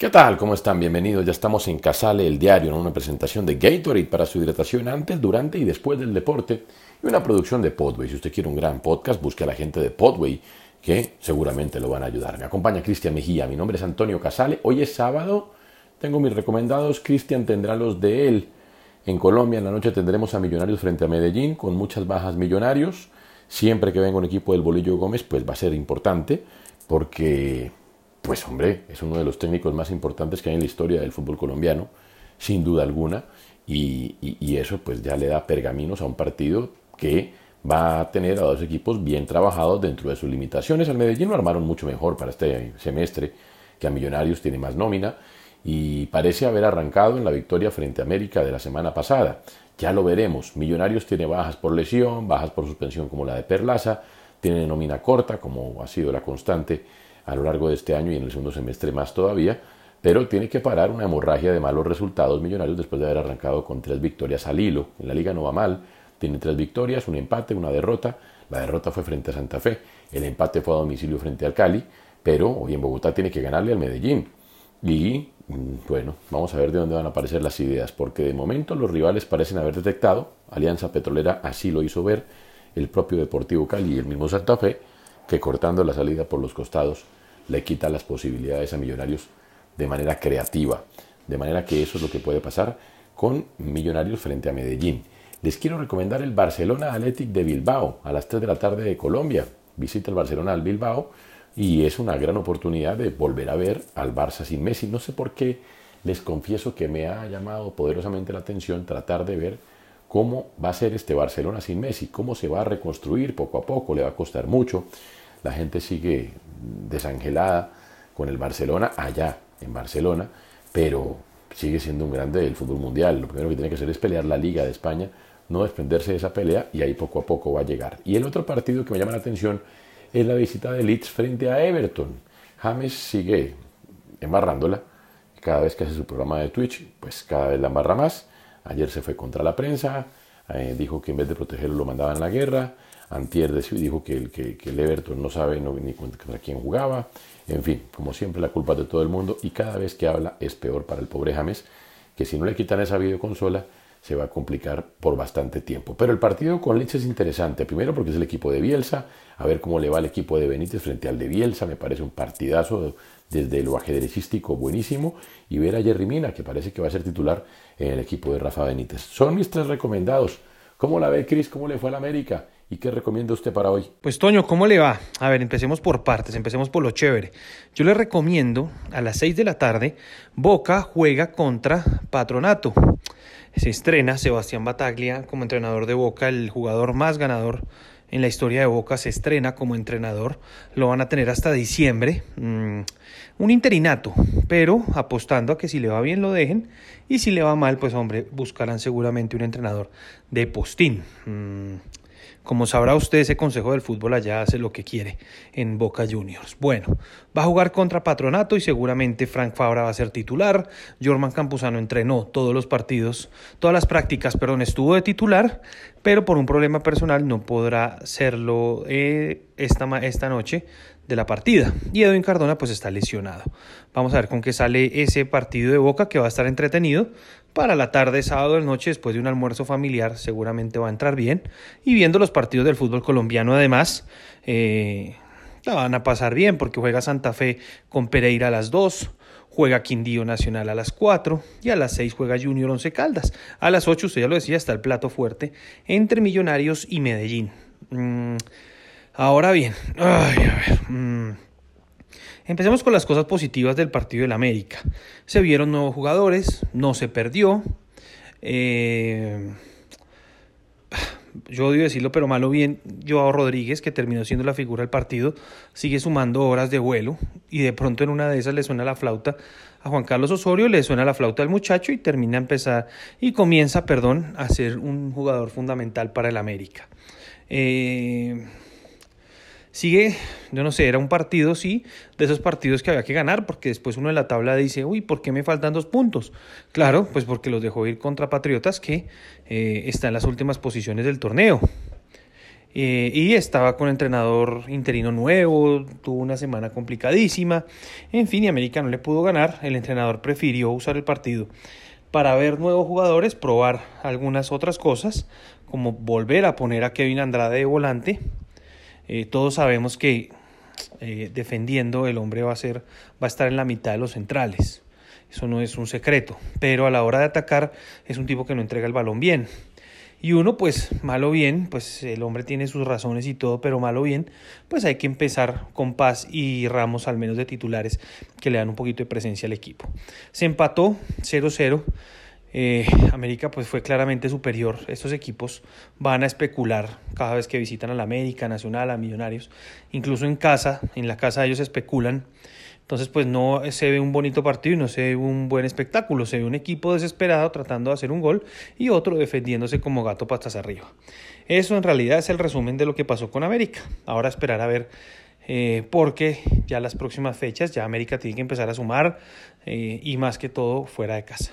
¿Qué tal? ¿Cómo están? Bienvenidos. Ya estamos en Casale, el diario, en una presentación de Gatorade para su hidratación antes, durante y después del deporte y una producción de Podway. Si usted quiere un gran podcast, busque a la gente de Podway que seguramente lo van a ayudar. Me acompaña Cristian Mejía. Mi nombre es Antonio Casale. Hoy es sábado. Tengo mis recomendados. Cristian tendrá los de él. En Colombia en la noche tendremos a Millonarios frente a Medellín con muchas bajas millonarios. Siempre que venga un equipo del Bolillo Gómez, pues va a ser importante porque pues hombre, es uno de los técnicos más importantes que hay en la historia del fútbol colombiano, sin duda alguna, y, eso pues ya le da pergaminos a un partido que va a tener a dos equipos bien trabajados dentro de sus limitaciones. Al Medellín lo armaron mucho mejor para este semestre, que a Millonarios tiene más nómina, y parece haber arrancado en la victoria frente a América de la semana pasada. Ya lo veremos. Millonarios tiene bajas por lesión, bajas por suspensión como la de Perlaza, tiene nómina corta, como ha sido la constante a lo largo de este año y en el segundo semestre más todavía, pero tiene que parar una hemorragia de malos resultados millonarios después de haber arrancado con tres victorias al hilo. En la liga no va mal, tiene tres victorias, un empate, una derrota. La derrota fue frente a Santa Fe, el empate fue a domicilio frente al Cali, pero hoy en Bogotá tiene que ganarle al Medellín. Y mm, bueno, vamos a ver de dónde van a aparecer las ideas, porque de momento los rivales parecen haber detectado, Alianza Petrolera así lo hizo ver, el propio Deportivo Cali y el mismo Santa Fe, que cortando la salida por los costados le quita las posibilidades a Millonarios de manera creativa. De manera que eso es lo que puede pasar con Millonarios frente a Medellín. Les quiero recomendar el Barcelona Athletic de Bilbao a las 3 de la tarde de Colombia. Visita el Barcelona al Bilbao y es una gran oportunidad de volver a ver al Barça sin Messi. No sé por qué les confieso que me ha llamado poderosamente la atención tratar de ver cómo va a ser este Barcelona sin Messi, cómo se va a reconstruir poco a poco, le va a costar mucho la gente sigue desangelada con el Barcelona allá en Barcelona, pero sigue siendo un grande del fútbol mundial. Lo primero que tiene que hacer es pelear la Liga de España, no desprenderse de esa pelea y ahí poco a poco va a llegar. Y el otro partido que me llama la atención es la visita de Leeds frente a Everton. James sigue embarrándola. Cada vez que hace su programa de Twitch, pues cada vez la embarra más. Ayer se fue contra la prensa, eh, dijo que en vez de protegerlo lo mandaban a la guerra. Antier dijo que el, que, el Everton no sabe ni contra quién jugaba. En fin, como siempre, la culpa es de todo el mundo y cada vez que habla es peor para el pobre James, que si no le quitan esa videoconsola se va a complicar por bastante tiempo. Pero el partido con Leeds es interesante, primero porque es el equipo de Bielsa, a ver cómo le va el equipo de Benítez frente al de Bielsa, me parece un partidazo desde lo ajedrecístico buenísimo, y ver a Jerry Mina, que parece que va a ser titular en el equipo de Rafa Benítez. Son mis tres recomendados. ¿Cómo la ve Cris? ¿Cómo le fue al América? ¿Y qué recomienda usted para hoy? Pues Toño, ¿cómo le va? A ver, empecemos por partes, empecemos por lo chévere. Yo le recomiendo a las 6 de la tarde, Boca juega contra Patronato. Se estrena Sebastián Bataglia como entrenador de Boca, el jugador más ganador en la historia de Boca se estrena como entrenador. Lo van a tener hasta diciembre. Mm, un interinato, pero apostando a que si le va bien lo dejen y si le va mal, pues hombre, buscarán seguramente un entrenador de postín. Mm, como sabrá usted, ese Consejo del Fútbol allá hace lo que quiere en Boca Juniors. Bueno, va a jugar contra Patronato y seguramente Frank Fabra va a ser titular. Jorman Campuzano entrenó todos los partidos, todas las prácticas, perdón, estuvo de titular, pero por un problema personal no podrá serlo eh, esta, esta noche de la partida. Y Edwin Cardona pues está lesionado. Vamos a ver con qué sale ese partido de Boca que va a estar entretenido. Para la tarde, sábado de noche, después de un almuerzo familiar, seguramente va a entrar bien. Y viendo los partidos del fútbol colombiano, además, eh, la van a pasar bien porque juega Santa Fe con Pereira a las 2, juega Quindío Nacional a las 4 y a las 6 juega Junior Once Caldas. A las 8, usted ya lo decía, está el plato fuerte entre Millonarios y Medellín. Mm, ahora bien. Mm, Empecemos con las cosas positivas del partido del América. Se vieron nuevos jugadores, no se perdió. Eh, yo odio decirlo, pero malo bien, Joao Rodríguez, que terminó siendo la figura del partido, sigue sumando horas de vuelo y de pronto en una de esas le suena la flauta a Juan Carlos Osorio, le suena la flauta al muchacho y termina a empezar y comienza, perdón, a ser un jugador fundamental para el América. Eh, sigue, yo no sé, era un partido, sí, de esos partidos que había que ganar, porque después uno en la tabla dice, uy, ¿por qué me faltan dos puntos? Claro, pues porque los dejó ir contra Patriotas, que eh, está en las últimas posiciones del torneo. Eh, y estaba con entrenador interino nuevo, tuvo una semana complicadísima. En fin, y América no le pudo ganar. El entrenador prefirió usar el partido para ver nuevos jugadores, probar algunas otras cosas, como volver a poner a Kevin Andrade de volante eh, todos sabemos que eh, defendiendo el hombre va a, ser, va a estar en la mitad de los centrales. Eso no es un secreto. Pero a la hora de atacar es un tipo que no entrega el balón bien. Y uno, pues, malo bien, pues el hombre tiene sus razones y todo, pero malo bien, pues hay que empezar con Paz y Ramos al menos de titulares que le dan un poquito de presencia al equipo. Se empató 0-0. Eh, América pues fue claramente superior. Estos equipos van a especular cada vez que visitan a la América, Nacional, a Millonarios. Incluso en casa, en la casa ellos especulan. Entonces pues no se ve un bonito partido y no se ve un buen espectáculo. Se ve un equipo desesperado tratando de hacer un gol y otro defendiéndose como gato patas arriba. Eso en realidad es el resumen de lo que pasó con América. Ahora esperar a ver eh, porque ya las próximas fechas ya América tiene que empezar a sumar eh, y más que todo fuera de casa.